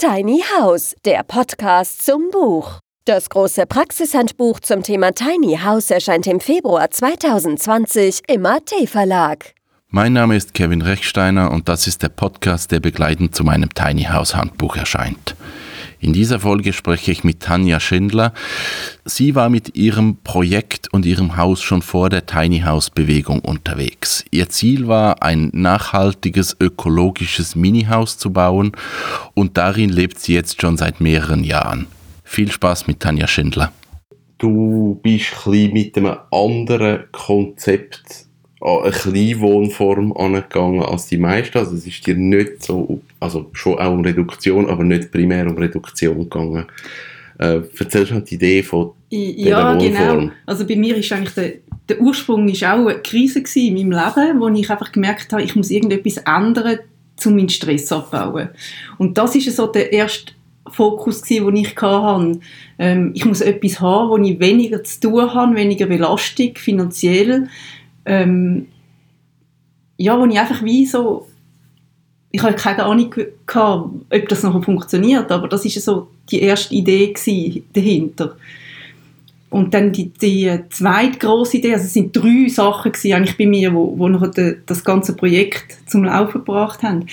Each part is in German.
Tiny House, der Podcast zum Buch. Das große Praxishandbuch zum Thema Tiny House erscheint im Februar 2020 im AT Verlag. Mein Name ist Kevin Rechsteiner und das ist der Podcast, der begleitend zu meinem Tiny House Handbuch erscheint. In dieser Folge spreche ich mit Tanja Schindler. Sie war mit ihrem Projekt und ihrem Haus schon vor der Tiny House Bewegung unterwegs. Ihr Ziel war, ein nachhaltiges, ökologisches Mini-Haus zu bauen und darin lebt sie jetzt schon seit mehreren Jahren. Viel Spaß mit Tanja Schindler. Du bist ein mit einem anderen Konzept an eine Kleinwohnform angegangen als die meisten. Also es ist dir nicht so, also schon auch um Reduktion, aber nicht primär um Reduktion gegangen. Äh, erzählst du die Idee von Ja, genau. Wohnform? genau. Also bei mir ist eigentlich der, der Ursprung ist auch eine Krise in meinem Leben, wo ich einfach gemerkt habe, ich muss irgendetwas ändern, um meinen Stress abzubauen. Und das ist so der erste Fokus den ich hatte. Ähm, ich muss etwas haben, wo ich weniger zu tun habe, weniger Belastung finanziell ähm, ja, wo ich einfach wie so, ich habe keine Ahnung gehabt, ob das noch funktioniert, aber das ist so die erste Idee dahinter. Und dann die, die zweite große Idee, also es sind drei Sachen gewesen, eigentlich bei mir, wo, wo noch das ganze Projekt zum Laufen gebracht haben.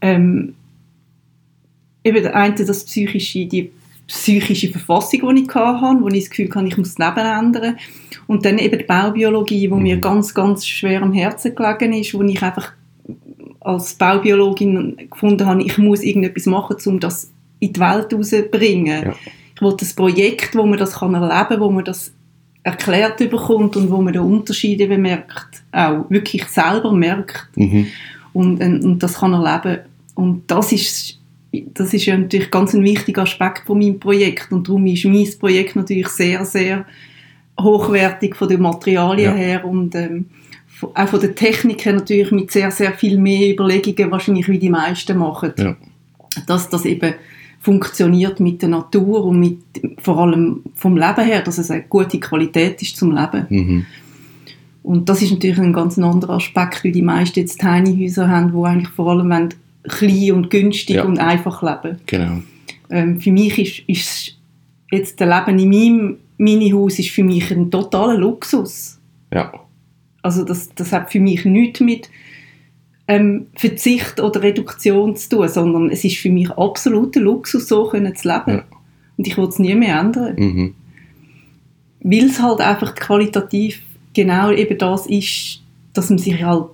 Ähm, eben der eine, das psychische, die psychische Verfassung, die ich hatte, wo ich das Gefühl hatte, ich muss das Leben ändern. Und dann eben die Baubiologie, wo mhm. mir ganz, ganz schwer am Herzen gelegen ist, wo ich einfach als Baubiologin gefunden habe, ich muss irgendetwas machen, um das in die Welt rauszubringen. Ja. Ich wollte ein Projekt, wo man das kann erleben kann, wo man das erklärt bekommt und wo man den Unterschied eben merkt, auch wirklich selber merkt mhm. und, und das kann erleben. Und das ist das ist ja natürlich ganz ein wichtiger Aspekt von meinem Projekt und darum ist mein Projekt natürlich sehr, sehr hochwertig von den Materialien ja. her und ähm, auch von der Technik her natürlich mit sehr, sehr viel mehr Überlegungen wahrscheinlich, wie die meisten machen. Ja. Dass das eben funktioniert mit der Natur und mit, vor allem vom Leben her, dass es eine gute Qualität ist zum Leben. Mhm. Und das ist natürlich ein ganz anderer Aspekt, wie die meisten jetzt Tiny Häuser haben, wo eigentlich vor allem wollen, klein und günstig ja. und einfach leben. Genau. Ähm, für mich ist, ist jetzt das Leben in meinem Mini-Haus ist für mich ein totaler Luxus. Ja. Also das, das hat für mich nichts mit ähm, Verzicht oder Reduktion zu tun, sondern es ist für mich absoluter Luxus, so können zu leben. Ja. Und ich will es nie mehr ändern. Mhm. Weil es halt einfach qualitativ genau eben das ist, dass man sich halt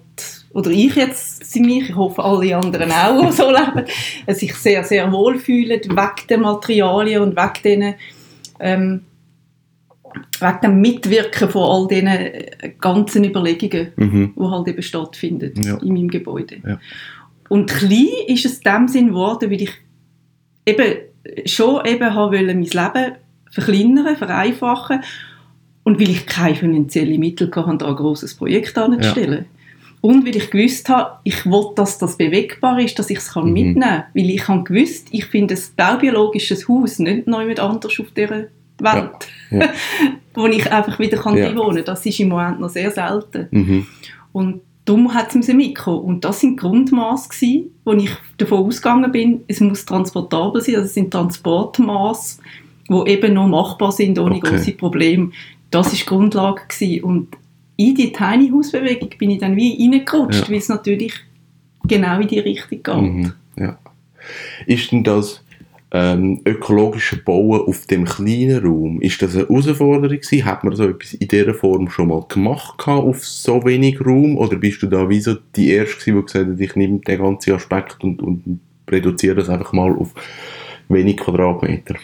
oder ich jetzt für mich, ich hoffe alle anderen auch, die so leben, sich sehr, sehr wohl fühlen, wegen den Materialien und wegen diesen, ähm, wegen dem Mitwirken von all diesen äh, ganzen Überlegungen, mhm. die halt eben stattfinden ja. in meinem Gebäude. Ja. Und klein ist es in dem Sinn geworden, weil ich eben schon eben habe wollen, mein Leben verkleinern, vereinfachen und weil ich keine finanziellen Mittel hatte, da ein grosses Projekt anzustellen. Ja. Und weil ich gewusst habe, ich wollte, dass das bewegbar ist, dass ich es mhm. mitnehmen kann. Weil ich habe gewusst, ich finde ein baubiologisches Haus nicht neu mit anders auf dieser Welt. Ja. Wo ich einfach wieder kann ja. wohnen kann. Das ist im Moment noch sehr selten. Mhm. Und darum hat es mitgekommen. Und das sind Grundmaße wo ich davon ausgegangen bin, es muss transportabel sein. Also es sind Transportmaße, die eben noch machbar sind, ohne okay. große Probleme. Das war die Grundlage. Gewesen. Und in die Tiny House Bewegung bin ich dann wie reingerutscht, ja. weil es natürlich genau in die Richtung geht. Mhm, ja. Ist denn das ähm, ökologische Bauen auf dem kleinen Raum, ist das eine Herausforderung gewesen? Hat man so etwas in dieser Form schon mal gemacht auf so wenig Raum? Oder bist du da wie so die Erste die gesagt hat, ich nehme den ganzen Aspekt und, und reduziere das einfach mal auf wenig Quadratmeter?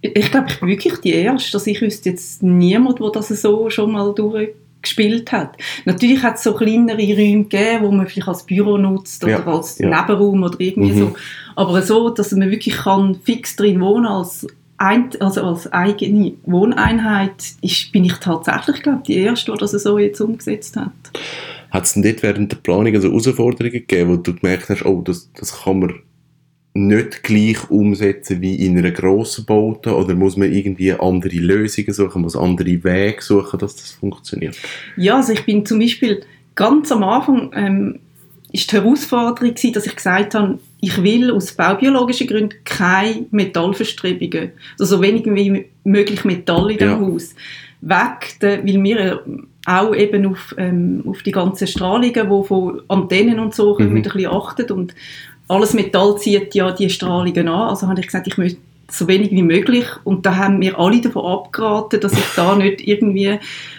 Ich glaube, ich bin wirklich die Erste. Also ich wüsste jetzt niemand, der das so schon mal durch gespielt hat. Natürlich hat es so kleinere Räume gegeben, wo man vielleicht als Büro nutzt oder ja, als ja. Nebenraum oder irgendwie mhm. so. Aber so, dass man wirklich kann fix drin wohnen als ein, also als eigene Wohneinheit, ist, bin ich tatsächlich, glaube die Erste, die das so jetzt umgesetzt hat. Hat es denn dort während der Planung also Herausforderungen gegeben, wo du gemerkt hast, oh, das, das kann man nicht gleich umsetzen wie in einer grossen Baute oder muss man irgendwie andere Lösungen suchen, muss andere Wege suchen, dass das funktioniert? Ja, also ich bin zum Beispiel ganz am Anfang ähm, ist die Herausforderung gewesen, dass ich gesagt habe, ich will aus baubiologischen Gründen keine Metallverstrebungen, also so wenig wie möglich Metall in dem ja. Haus. Weg, weil wir auch eben auf, ähm, auf die ganzen Strahlungen, die von Antennen und so kommen, mhm. ein bisschen achten und alles Metall zieht ja die Strahlungen an. Also habe ich gesagt, ich möchte so wenig wie möglich. Und da haben wir alle davon abgeraten, dass ich da nicht irgendwie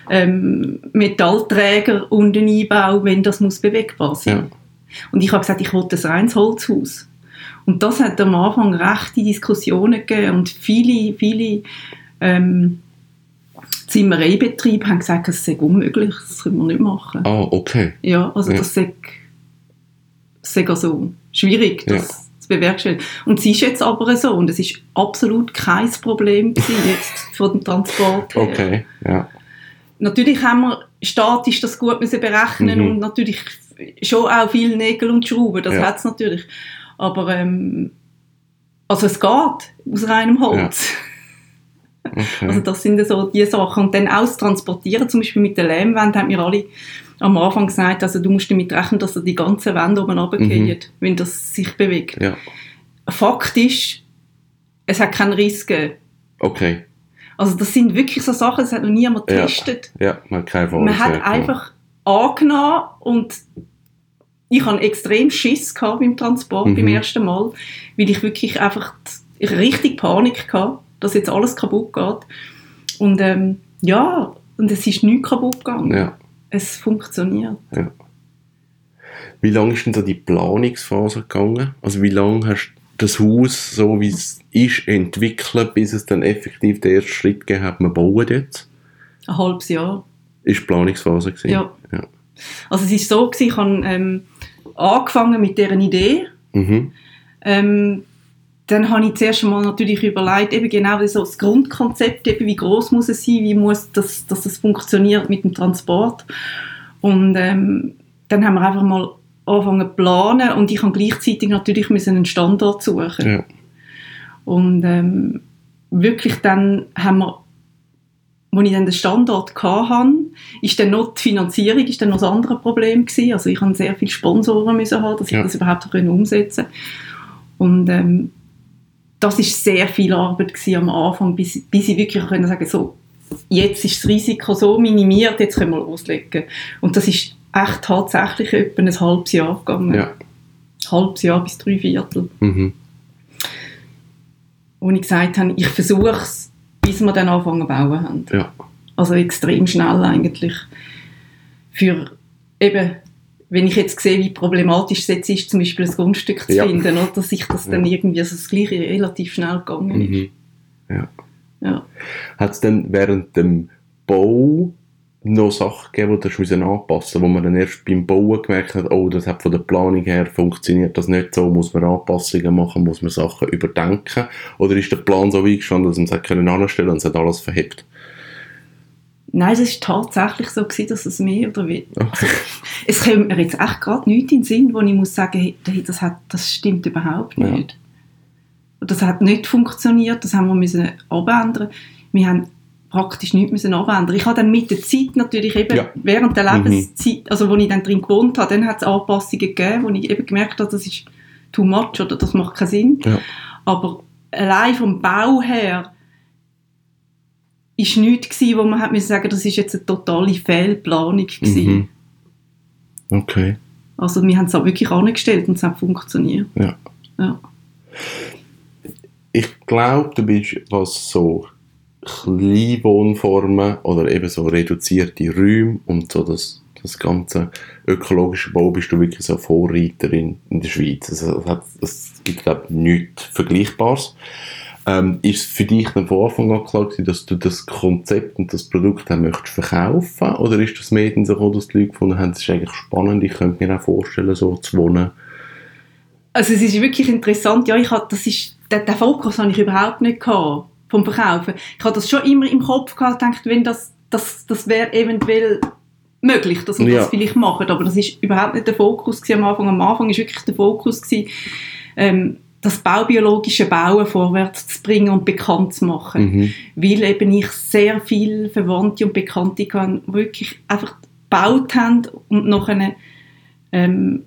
ähm, Metallträger unten einbaue, wenn das muss bewegbar sein. Ja. Und ich habe gesagt, ich wollte ein reines Holzhaus. Und das hat am Anfang rechte Diskussionen gegeben und viele, viele ähm, Zimmereibetriebe haben gesagt, das sei unmöglich, das können wir nicht machen. Ah, okay. Ja, also ja. das sei, sei also schwierig, das ja. zu bewerkstelligen. Und es ist jetzt aber so und es ist absolut kein Problem jetzt von dem Transport her. Okay, ja. Natürlich haben wir statisch das gut müssen berechnen mhm. und natürlich schon auch viel Nägel und Schrauben, das ja. hat es natürlich. Aber ähm, also es geht aus reinem Holz. Ja. Okay. Also das sind so die Sachen. Und dann auch Transportieren, zum Beispiel mit der Lehmwand, haben wir alle am Anfang gesagt, also du musst damit rechnen, dass die ganze Wände oben runtergehen, mhm. wenn das sich bewegt. Ja. Fakt ist, es hat keinen Riss gegeben. Okay. Also das sind wirklich so Sachen, das hat noch niemand getestet. Ja, ja man hat keine Erfahrung. Man hat einfach angenommen und ich hatte extrem Schiss beim Transport mhm. beim ersten Mal, weil ich wirklich einfach richtig Panik hatte, dass jetzt alles kaputt geht. Und ähm, ja, und es ist nichts kaputt gegangen. Ja. Es funktioniert. Ja. Wie lange ist denn da die Planungsphase gegangen? Also wie lange hast du das Haus, so wie es ist, entwickelt, bis es dann effektiv den ersten Schritt gegeben hat, wir bauen jetzt? Ein halbes Jahr. Ist die Planungsphase gewesen? Ja. ja. Also es ist so gewesen, ich habe ähm, angefangen mit deren Idee. Mhm. Ähm, dann habe ich zuerst einmal natürlich überlegt, eben genau so das Grundkonzept, eben wie groß muss es sein, wie muss das, dass das funktioniert mit dem Transport. Und ähm, dann haben wir einfach mal angefangen zu planen und ich habe gleichzeitig natürlich müssen einen Standort suchen. Ja. Und ähm, wirklich dann haben wir, als ich dann den Standort hatte, ist dann noch die Finanzierung ist dann noch das andere Problem gewesen. Also ich habe sehr viele Sponsoren müssen haben, dass ja. ich das überhaupt umsetzen konnte. Und ähm, das ist sehr viel Arbeit am Anfang, bis, bis ich wirklich können sagen so, jetzt ist das Risiko so minimiert, jetzt können wir loslegen. Und das ist echt tatsächlich etwa ein halbes Jahr gegangen. Ja. Ein halbes Jahr bis drei Viertel. Mhm. Wo ich gesagt habe, ich versuche es, bis wir dann anfangen zu bauen haben. Ja. Also extrem schnell eigentlich. Für eben wenn ich jetzt sehe, wie problematisch es jetzt ist, zum Beispiel ein Grundstück zu ja. finden, oder, dass ich das dann ja. irgendwie, also das Gleiche relativ schnell gegangen ist. Mhm. Ja. ja. Hat es dann während dem Bau noch Sachen gegeben, die du anpassen wo man dann erst beim Bauen gemerkt hat, oh, das hat von der Planung her funktioniert das nicht so, muss man Anpassungen machen, muss man Sachen überdenken? Oder ist der Plan so eingestanden, dass man es anstellen und es hat alles verhebt? Nein, es war tatsächlich so, gewesen, dass es mehr oder weniger... Okay. es kommt mir jetzt echt gerade nichts in den Sinn, wo ich muss sagen, hey, das, hat, das stimmt überhaupt nicht. Ja. Das hat nicht funktioniert, das haben wir müssen abändern. Wir haben praktisch nichts müssen abändern. Ich habe dann mit der Zeit natürlich eben ja. während der mhm. Lebenszeit, mhm. also wo ich dann drin gewohnt habe, dann hat es Anpassungen gegeben, wo ich eben gemerkt habe, das ist too much oder das macht keinen Sinn. Ja. Aber allein vom Bau her ist nichts gewesen, wo man hat müssen sagen, das ist jetzt eine totale Fehlplanung gewesen. Mhm. Okay. Also wir haben es auch wirklich angestellt und es hat funktioniert. Ja. ja. Ich glaube, du bist, was so Kleinwohnformen oder eben so reduzierte Räume und so das, das ganze ökologische Bau bist du wirklich so Vorreiterin in der Schweiz. Also, es gibt, glaube ich, nichts Vergleichbares. Ähm, ist es für dich dann von Anfang an klar gewesen, dass du das Konzept und das Produkt dann möchtest verkaufen? Oder ist das mehr so gekommen, dass die Leute gefunden haben, es ist eigentlich spannend, ich könnte mir auch vorstellen, so zu wohnen? Also es ist wirklich interessant, ja, ich hatte, das ist, den, den Fokus habe ich überhaupt nicht gehabt, vom Verkaufen. Ich hatte das schon immer im Kopf gehabt, gedacht, wenn das, das, das wäre eventuell möglich, dass man ja. das vielleicht macht, aber das ist überhaupt nicht der Fokus am Anfang. Am Anfang ist wirklich der Fokus gewesen, ähm, das baubiologische Bauen vorwärts zu bringen und bekannt zu machen. Mhm. Weil eben ich sehr viele Verwandte und Bekannte kann, wirklich einfach gebaut haben und noch eine ähm,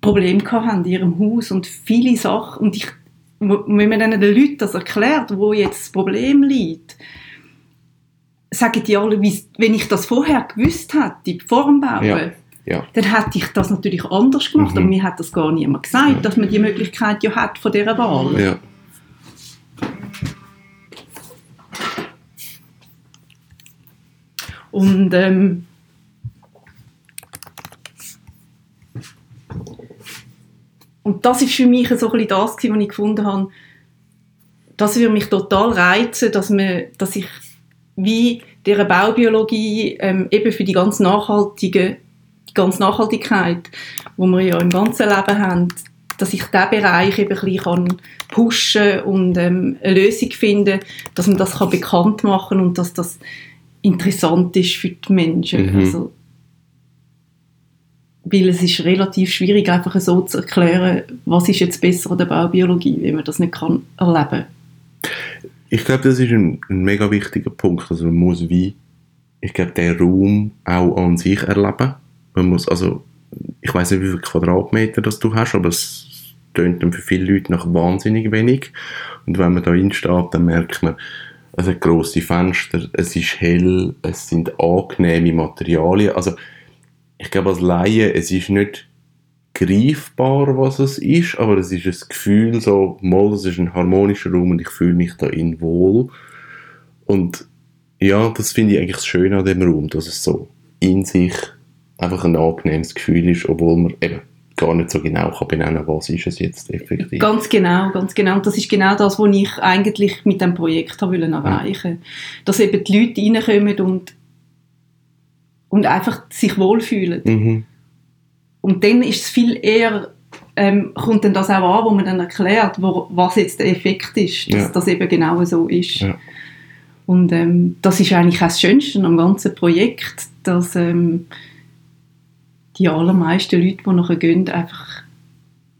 Probleme hatten in ihrem Haus und viele Sachen. Und ich, wenn man dann den Leuten das erklärt, wo jetzt das Problem liegt, sagen die alle, wenn ich das vorher gewusst hätte, vor dem Bauen, ja. Ja. dann hätte ich das natürlich anders gemacht. Mhm. Aber mir hat das gar niemand gesagt, ja. dass man die Möglichkeit ja hat von dieser Wahl. Ja. Und ähm, und das ist für mich so ein bisschen das, was ich gefunden habe, das würde mich total reizen, dass, man, dass ich wie dieser Baubiologie ähm, eben für die ganz nachhaltige die ganze Nachhaltigkeit, wo wir ja im ganzen Leben haben, dass ich diesen Bereich eben ein bisschen pushen und ähm, eine Lösung finden, dass man das kann bekannt machen und dass das interessant ist für die Menschen. Mhm. Also, weil es ist relativ schwierig, einfach so zu erklären, was ist jetzt besser an der Baubiologie, wenn man das nicht kann erleben Ich glaube, das ist ein, ein mega wichtiger Punkt. Also man muss wie, ich glaube, den Raum auch an sich erleben. Man muss, also, ich weiß nicht, wie viele Quadratmeter das du hast, aber es tönt dann für viele Leute nach wahnsinnig wenig. Und wenn man da hinsteht, dann merkt man, es hat grosse Fenster, es ist hell, es sind angenehme Materialien. Also, ich glaube als Laie, es ist nicht greifbar, was es ist, aber es ist ein Gefühl, so, mal, es ist ein harmonischer Raum und ich fühle mich da in wohl. Und ja, das finde ich eigentlich das Schöne an dem Raum, dass es so in sich einfach ein angenehmes Gefühl ist, obwohl man eben gar nicht so genau kann benennen was ist es jetzt effektiv. Ganz genau, ganz genau. Und das ist genau das, was ich eigentlich mit dem Projekt habe wollen erreichen ja. Dass eben die Leute reinkommen und, und einfach sich wohlfühlen. Mhm. Und dann ist es viel eher, ähm, kommt dann das auch an, wo man dann erklärt, wo, was jetzt der Effekt ist, dass ja. das eben genau so ist. Ja. Und ähm, das ist eigentlich auch das Schönste am ganzen Projekt, dass ähm, die allermeisten Leute, die nachher gehen, einfach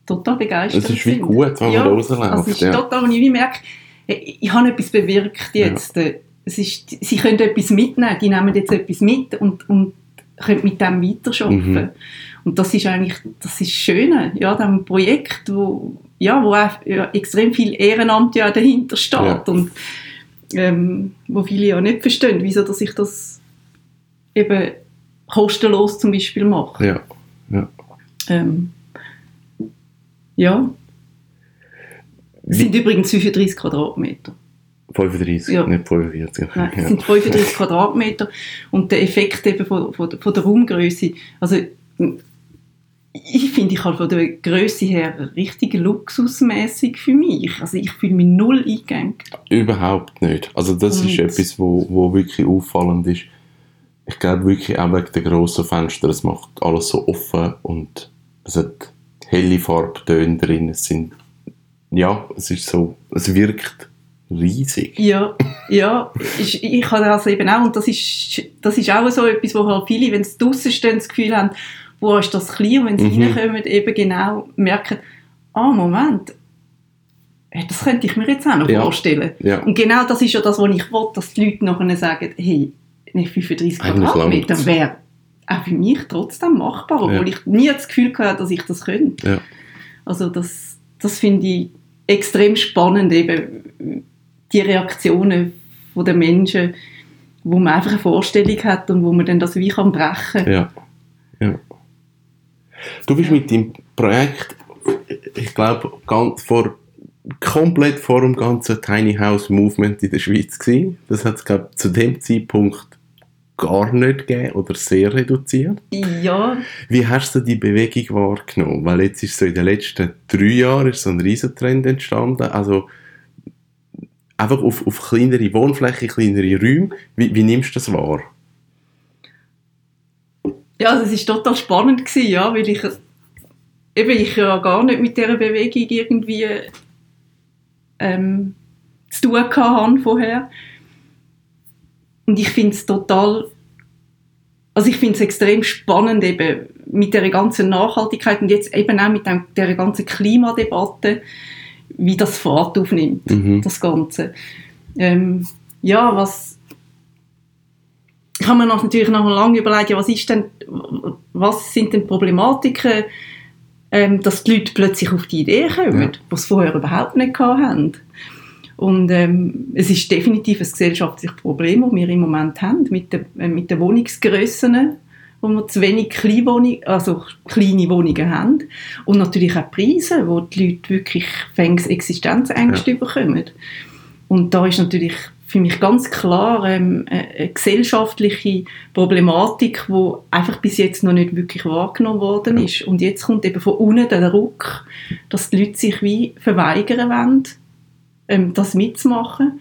total begeistert sind. Es ist wie gut, wenn ja, man rausläuft. Also es ist ja. total, und ich merke, ich, ich habe etwas bewirkt jetzt. Ja. Es ist, sie können etwas mitnehmen, die nehmen jetzt etwas mit und, und können mit dem weiterarbeiten. Mhm. Und das ist eigentlich das ist Schöne, ja, dem Projekt, wo, ja, wo auch, ja, extrem viel Ehrenamt ja dahinter steht ja. und ähm, wo viele ja nicht verstehen, wieso dass ich das eben kostenlos zum Beispiel machen. Ja. Ja. Ähm, ja. Es sind übrigens 35 Quadratmeter. 35, ja. nicht 45. Nein, es sind 35 Quadratmeter und der Effekt eben von, von, von der Raumgröße, also ich finde, ich habe von der Größe her richtig luxusmäßig für mich. Also ich fühle mich null eingegangen. Überhaupt nicht. Also das und ist etwas, wo, wo wirklich auffallend ist ich glaube wirklich auch wegen der grossen Fenster, es macht alles so offen und es hat helle Farbtöne drin, es sind, ja, es ist so, es wirkt riesig. Ja, ja, ich, ich habe das eben auch und das ist, das ist auch so etwas, wo halt viele, wenn sie draussen stehen, das Gefühl haben, wo ist das klein und wenn sie mhm. reinkommen, eben genau merken, ah, Moment, das könnte ich mir jetzt auch noch ja. vorstellen. Ja. Und genau das ist ja das, was ich will, dass die Leute nachher sagen, hey, nicht 35 Quadratmeter wäre auch für mich trotzdem machbar, obwohl ja. ich nie das Gefühl hatte, dass ich das könnte. Ja. Also das, das finde ich extrem spannend, eben die Reaktionen der Menschen, wo man einfach eine Vorstellung hat und wo man dann das wie kann brechen. Ja. ja. Du bist mit dem Projekt, ich glaube, vor komplett vor dem ganzen Tiny House Movement in der Schweiz gewesen. Das hat es zu dem Zeitpunkt gar nicht gegeben oder sehr reduziert. Ja. Wie hast du die Bewegung wahrgenommen? Weil jetzt ist so in den letzten drei Jahren ist so ein Riesentrend entstanden. Also einfach auf, auf kleinere Wohnflächen, kleinere Räume. Wie, wie nimmst du das wahr? Ja, also es war total spannend, gewesen, ja, weil ich, eben, ich ja gar nicht mit dieser Bewegung irgendwie ähm, zu tun hatte vorher. Und ich finde es total, also ich finde es extrem spannend eben mit der ganzen Nachhaltigkeit und jetzt eben auch mit dem, der ganzen Klimadebatte, wie das Fahrt aufnimmt, mhm. das Ganze. Ähm, ja, was ich habe mir natürlich noch lange überlegt, ja, was ist denn, was sind denn Problematiken ähm, dass die Leute plötzlich auf die Idee kommen, ja. die sie vorher überhaupt nicht hatten. Und ähm, es ist definitiv ein gesellschaftliches Problem, das wir im Moment haben mit den, äh, mit den Wohnungsgrössen, wo wir zu wenig Kleinwohnung, also kleine Wohnungen haben. Und natürlich auch Preise, wo die Leute wirklich Existenzängste ja. bekommen. Und da ist natürlich für mich ganz klar ähm, eine gesellschaftliche Problematik, die einfach bis jetzt noch nicht wirklich wahrgenommen worden ist. Und jetzt kommt eben von unten der Druck, dass die Leute sich wie verweigern wollen, ähm, das mitzumachen.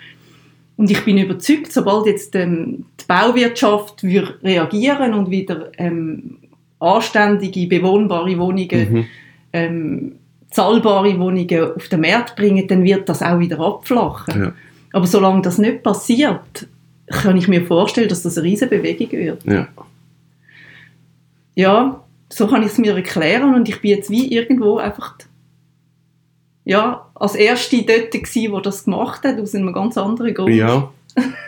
Und ich bin überzeugt, sobald jetzt ähm, die Bauwirtschaft würde reagieren und wieder ähm, anständige, bewohnbare Wohnungen, mhm. ähm, zahlbare Wohnungen auf den Markt bringen, dann wird das auch wieder abflachen. Ja. Aber solange das nicht passiert, kann ich mir vorstellen, dass das eine riesige Bewegung wird. Ja. Ja, so kann ich es mir erklären und ich bin jetzt wie irgendwo einfach ja, als Erste dort gewesen, die das gemacht hat, aus einem ganz anderen Grund. Ja,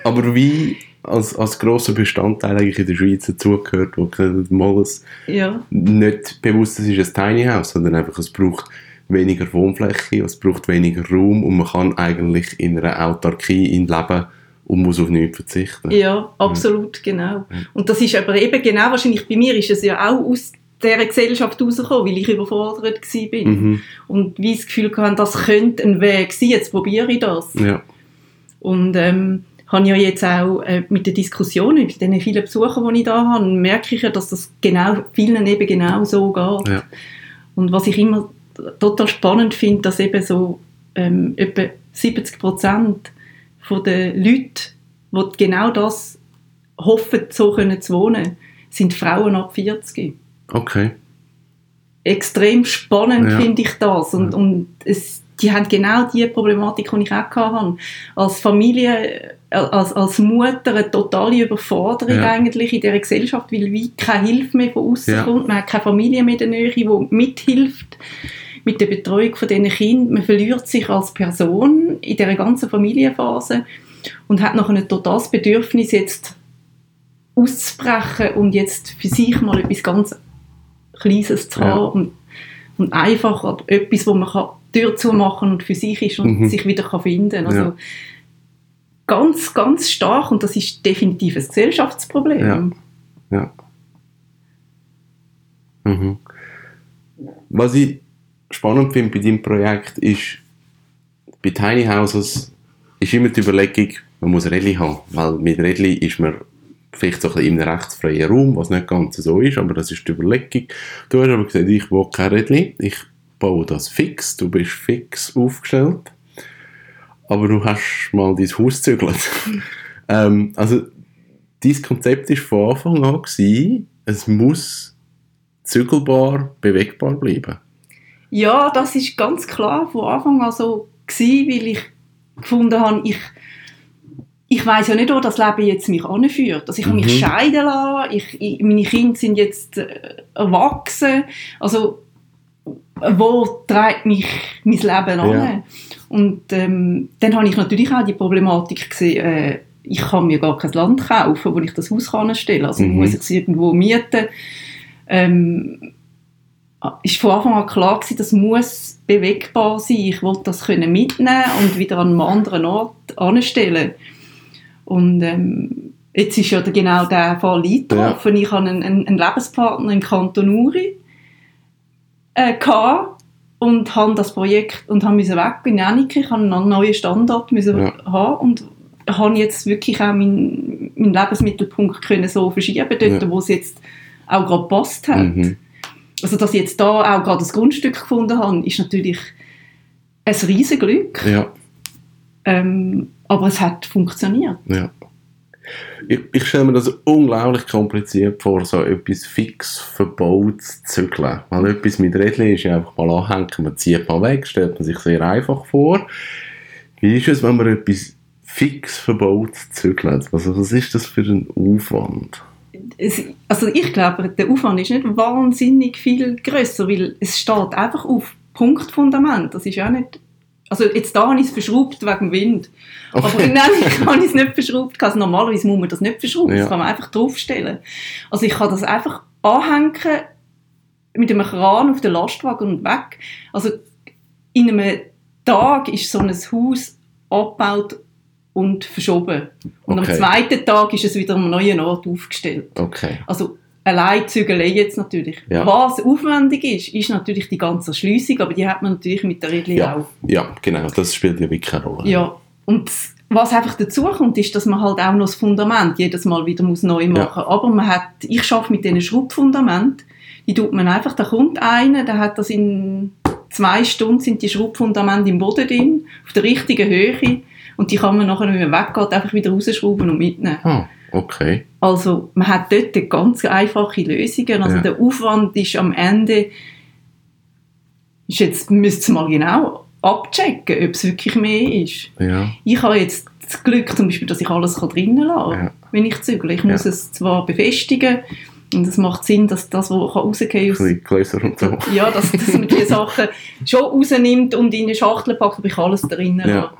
aber wie als, als grosser Bestandteil eigentlich in der Schweiz dazugehört, wo mal ja. nicht bewusst ist ein Tiny House, sondern einfach es braucht weniger Wohnfläche, es braucht weniger Raum und man kann eigentlich in einer Autarkie in leben und muss auf nichts verzichten. Ja, absolut, ja. genau. Und das ist aber eben genau, wahrscheinlich bei mir ist es ja auch aus dieser Gesellschaft rausgekommen, weil ich überfordert war. Mhm. Und wie das Gefühl hatte, das könnte ein Weg sein, jetzt probiere ich das. Ja. Und ähm, habe ja jetzt auch äh, mit den Diskussionen, mit den vielen Besuchern, die ich da habe, merke ich ja, dass das genau, vielen eben genau so geht. Ja. Und was ich immer total spannend finde, dass eben so ähm, etwa 70 Prozent der Leute, die genau das hoffen, so können zu wohnen, sind Frauen ab 40. Okay. Extrem spannend ja. finde ich das. Und, ja. und es, die haben genau die Problematik, die ich auch hatte. Als Familie, äh, als, als Mutter eine totale Überforderung ja. eigentlich in dieser Gesellschaft, weil wie keine Hilfe mehr von außen kommt. Man hat keine Familie mehr in der Nähe, die mithilft mit der Betreuung von diesen Kindern. Man verliert sich als Person in dieser ganzen Familienphase und hat noch ein totales Bedürfnis, jetzt auszubrechen und jetzt für sich mal etwas ganz Kleines zu haben ja. und, und einfach etwas, wo man kann Tür zumachen und für sich ist und mhm. sich wieder kann finden Also ja. ganz, ganz stark und das ist definitiv ein Gesellschaftsproblem. Ja. ja. Mhm. Was ich spannend finde bei deinem Projekt ist, bei Tiny Houses ist immer die Überlegung, man muss Rädli haben, weil mit Rädli ist man vielleicht so ein bisschen in einem rechtsfreien Raum, was nicht ganz so ist, aber das ist die Überlegung. Du hast aber gesagt, ich will kein Rädchen, ich baue das fix, du bist fix aufgestellt, aber du hast mal dein Haus gezügelt. ähm, also, dein Konzept war von Anfang an, gewesen, es muss zügelbar, bewegbar bleiben. Ja, das ist ganz klar von Anfang an so gewesen, weil ich gefunden habe, ich ich weiß ja nicht, wo das Leben jetzt mich anführt. Also ich habe mich mhm. scheiden lassen, ich, ich, meine Kinder sind jetzt äh, erwachsen. Also wo treibt mich mein Leben an? Ja. Und ähm, dann habe ich natürlich auch die Problematik gesehen, äh, ich kann mir gar kein Land kaufen, wo ich das Haus kann stellen. Also mhm. muss ich es irgendwo mieten. Ähm, ist von Anfang an klar gewesen, das muss bewegbar sein. Ich wollte das können mitnehmen und wieder an einem anderen Ort anstellen. Und ähm, jetzt ist ja genau der Fall eingetroffen. Ja. Ich hatte einen, einen, Lebenspartner im Kanton Uri äh, und habe das Projekt und habe müssen weg in Janik. Ich habe einen neuen Standort müssen ja. haben und habe jetzt wirklich auch meinen, meinen Lebensmittelpunkt können so verschieben dort, ja. wo es jetzt auch gerade passt hat. Mhm. Also dass ich jetzt da auch gerade das Grundstück gefunden habe, ist natürlich ein riesiges Glück. Ja. Ähm, aber es hat funktioniert. Ja. Ich, ich stelle mir das unglaublich kompliziert vor, so etwas fix verbaut zu zügeln. Weil etwas mit Rädchen ist ja einfach mal anhängen, man zieht mal weg, stellt man sich sehr einfach vor. Wie ist es, wenn man etwas fix verbaut zügelt? Also was ist das für ein Aufwand? also ich glaube, der Aufwand ist nicht wahnsinnig viel größer, weil es steht einfach auf Punktfundament. Das ist ja nicht also jetzt da habe ich es verschraubt wegen Wind. Okay. Aber nein, ich habe es nicht verschraubt. Also normalerweise muss man das nicht verschrauben. Ja. Das kann man einfach draufstellen. Also ich kann das einfach anhängen mit einem Kran auf den Lastwagen und weg. Also in einem Tag ist so ein Haus abgebaut und verschoben. Und okay. am zweiten Tag ist es wieder am neuen Ort aufgestellt. Okay. Also allein Zügelei jetzt natürlich. Ja. Was aufwendig ist, ist natürlich die ganze Erschliessung, aber die hat man natürlich mit der Ridley ja. auch. Ja, genau, das spielt ja wirklich keine Rolle. Ja, und was einfach dazu kommt, ist, dass man halt auch noch das Fundament jedes Mal wieder muss neu machen muss. Ja. Aber man hat, ich arbeite mit diesen Schraubfundament, die tut man einfach, da kommt einer, der hat das in zwei Stunden sind die Schraubfundamente im Boden drin, auf der richtigen Höhe und die kann man nachher, wenn man weggeht, einfach wieder rausschrauben und mitnehmen. Ah, okay. Also man hat dort ganz einfache Lösungen. Also ja. der Aufwand ist am Ende, ist jetzt müsst ihr mal genau abchecken, ob es wirklich mehr ist. Ja. Ich habe jetzt das Glück zum Beispiel, dass ich alles drinnen lassen kann, ja. wenn ich zügle. Ich muss es zwar befestigen, und es macht Sinn, dass das, was rausgehen kann, Gläser und so. Ja, dass, dass man diese Sachen schon rausnimmt und in eine Schachtel packt, aber ich alles drinnen ja.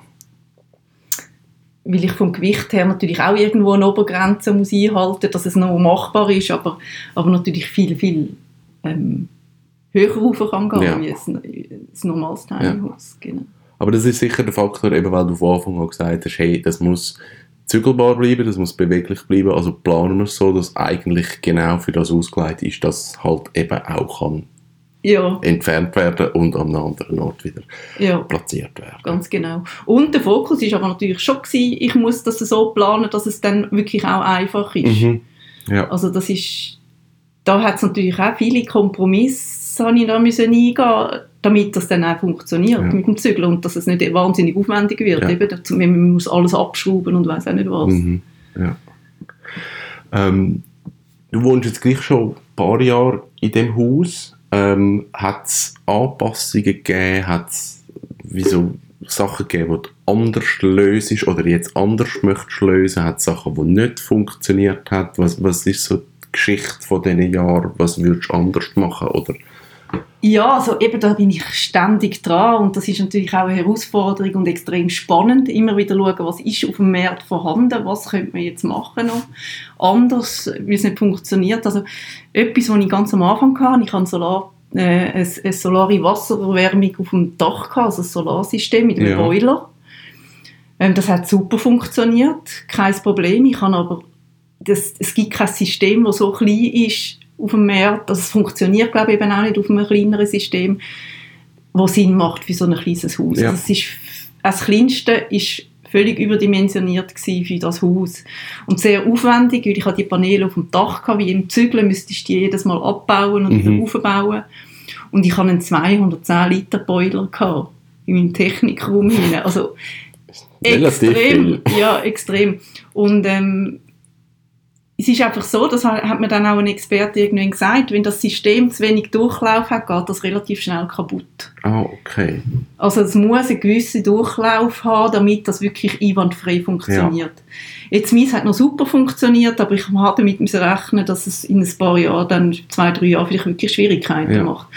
Weil ich vom Gewicht her natürlich auch irgendwo eine Obergrenze muss einhalten, dass es noch machbar ist, aber, aber natürlich viel, viel ähm, höher rauf kann gehen, ja. wie ein, ein normales Tiny Ja. Genau. Aber das ist sicher der Faktor, eben weil du von Anfang an gesagt hast, hey, das muss zügelbar bleiben, das muss beweglich bleiben, also planen wir es so, dass eigentlich genau für das ausgelegt ist, dass halt eben auch kann ja. entfernt werden und an einem anderen Ort wieder ja. platziert werden. Ganz genau. Und der Fokus ist aber natürlich schon gewesen, ich muss das so planen, dass es dann wirklich auch einfach ist. Mhm. Ja. Also das ist, da hat es natürlich auch viele Kompromisse, habe ich da müssen eingehen damit das dann auch funktioniert ja. mit dem Zügel und dass es nicht wahnsinnig aufwendig wird. Ja. Eben, man muss alles abschrauben und weiß auch nicht was. Mhm. Ja. Ähm, du wohnst jetzt gleich schon ein paar Jahre in dem Haus. Ähm, hat es Anpassungen gegeben? Hat es wieso Sachen gegeben, die du anders löst oder jetzt anders möchtest lösen? Hat es Sachen, die nicht funktioniert haben? Was, was ist so die Geschichte von diesen Jahren? Was würdest du anders machen? Oder ja, also eben da bin ich ständig dran und das ist natürlich auch eine Herausforderung und extrem spannend, immer wieder schauen, was ist auf dem Markt vorhanden, was könnte man jetzt machen noch anders, wie es nicht funktioniert. Also etwas, was ich ganz am Anfang hatte, ich habe Solar, äh, eine, eine solare Wassererwärmung auf dem Dach gehabt, also ein Solarsystem mit einem ja. Boiler. Ähm, das hat super funktioniert, kein Problem. Ich habe aber das, es gibt kein System, das so klein ist, auf dem Markt. Also es funktioniert, glaube ich, eben auch nicht auf einem kleineren System, wo Sinn macht für so ein kleines Haus. Ja. Also es ist, das Kleinste ist völlig überdimensioniert für das Haus. Und sehr aufwendig, weil ich hatte die Paneele auf dem Dach hatte, wie im Zügeln müsstest du die jedes Mal abbauen und mhm. wieder aufbauen. Und ich hatte einen 210 Liter Boiler in meinem Technikraum hinein. Also extrem, ja, extrem. Und ähm, es ist einfach so, das hat mir dann auch ein Experte irgendwann gesagt, wenn das System zu wenig Durchlauf hat, geht das relativ schnell kaputt. Ah, oh, okay. Also es muss einen gewissen Durchlauf haben, damit das wirklich einwandfrei funktioniert. Ja. Jetzt meins hat noch super funktioniert, aber ich habe damit rechnen, dass es in ein paar Jahren, dann zwei, drei Jahre vielleicht wirklich Schwierigkeiten ja. macht.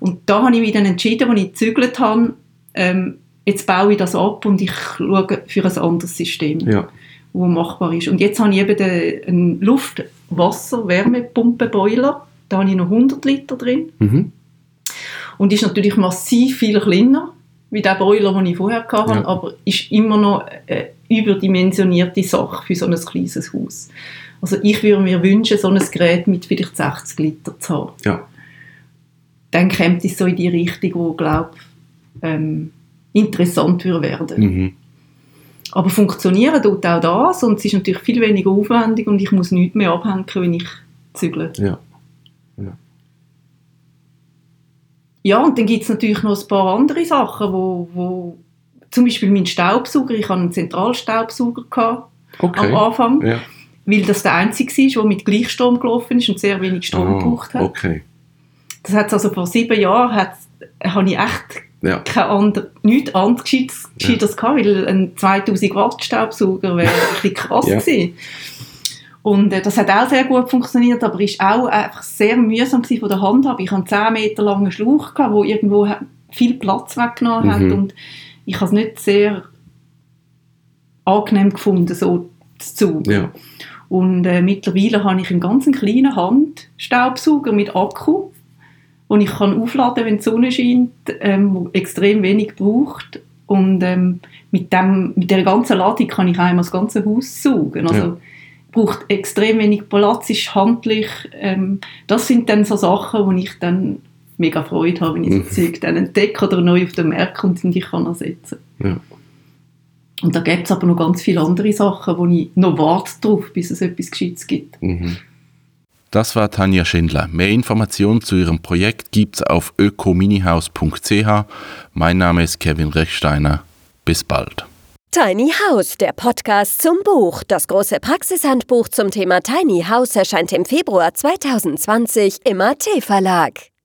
Und da habe ich mich dann entschieden, als ich gezügelt habe, ähm, jetzt baue ich das ab und ich schaue für ein anderes System. Ja wo machbar ist. Und jetzt habe ich eben den, einen Luft-, Wasser-, Wärmepumpe-Boiler. Da habe ich noch 100 Liter drin. Mhm. Und ist natürlich massiv viel kleiner wie der Boiler, den ich vorher hatte, ja. aber ist immer noch eine überdimensionierte Sache für so ein kleines Haus. Also ich würde mir wünschen, so ein Gerät mit vielleicht 60 Liter zu haben. Ja. Dann kommt es so in die Richtung, wo glaube ähm, interessant würde werden. Mhm. Aber funktionieren tut auch das und es ist natürlich viel weniger aufwendig und ich muss nichts mehr abhängen, wenn ich zügle. Ja. Ja, ja und dann gibt es natürlich noch ein paar andere Sachen, wo, wo zum Beispiel mein Staubsauger, ich hatte einen Zentralstaubsauger gehabt, okay. am Anfang, ja. weil das der einzige war, der mit Gleichstrom gelaufen ist und sehr wenig Strom oh, gebraucht hat. Okay. Das hat also vor sieben Jahren hat, habe ich echt ja. kein ander, nichts anderes Gescheites, Gescheites ja. gehabt, weil ein 2000 Watt Staubsauger wäre ein bisschen krass ja. gewesen. Und äh, das hat auch sehr gut funktioniert, aber ist auch einfach sehr mühsam von der Hand Ich hatte einen 10 Meter langen Schlauch, der irgendwo viel Platz weggenommen hat mhm. und ich habe es nicht sehr angenehm gefunden, so zu ja. Und äh, mittlerweile habe ich einen ganz kleinen Handstaubsauger mit Akku, wo ich kann aufladen wenn die Sonne scheint, ähm, wo extrem wenig braucht. Und ähm, mit, dem, mit der ganzen Ladung kann ich einmal das ganze Haus saugen. Also, ja. braucht extrem wenig Platz, ist handlich. Ähm, das sind dann so Sachen, wo ich dann mega Freude habe, wenn ich so mhm. Zeug dann entdecke oder neu auf den Markt kommt und ich kann ersetzen. Ja. Und da gibt es aber noch ganz viele andere Sachen, wo ich noch warte drauf, bis es etwas Gescheites gibt. Mhm. Das war Tanja Schindler. Mehr Informationen zu ihrem Projekt gibt's auf ökominihaus.ch. Mein Name ist Kevin Rechsteiner. Bis bald. Tiny House, der Podcast zum Buch. Das große Praxishandbuch zum Thema Tiny House erscheint im Februar 2020 im AT Verlag.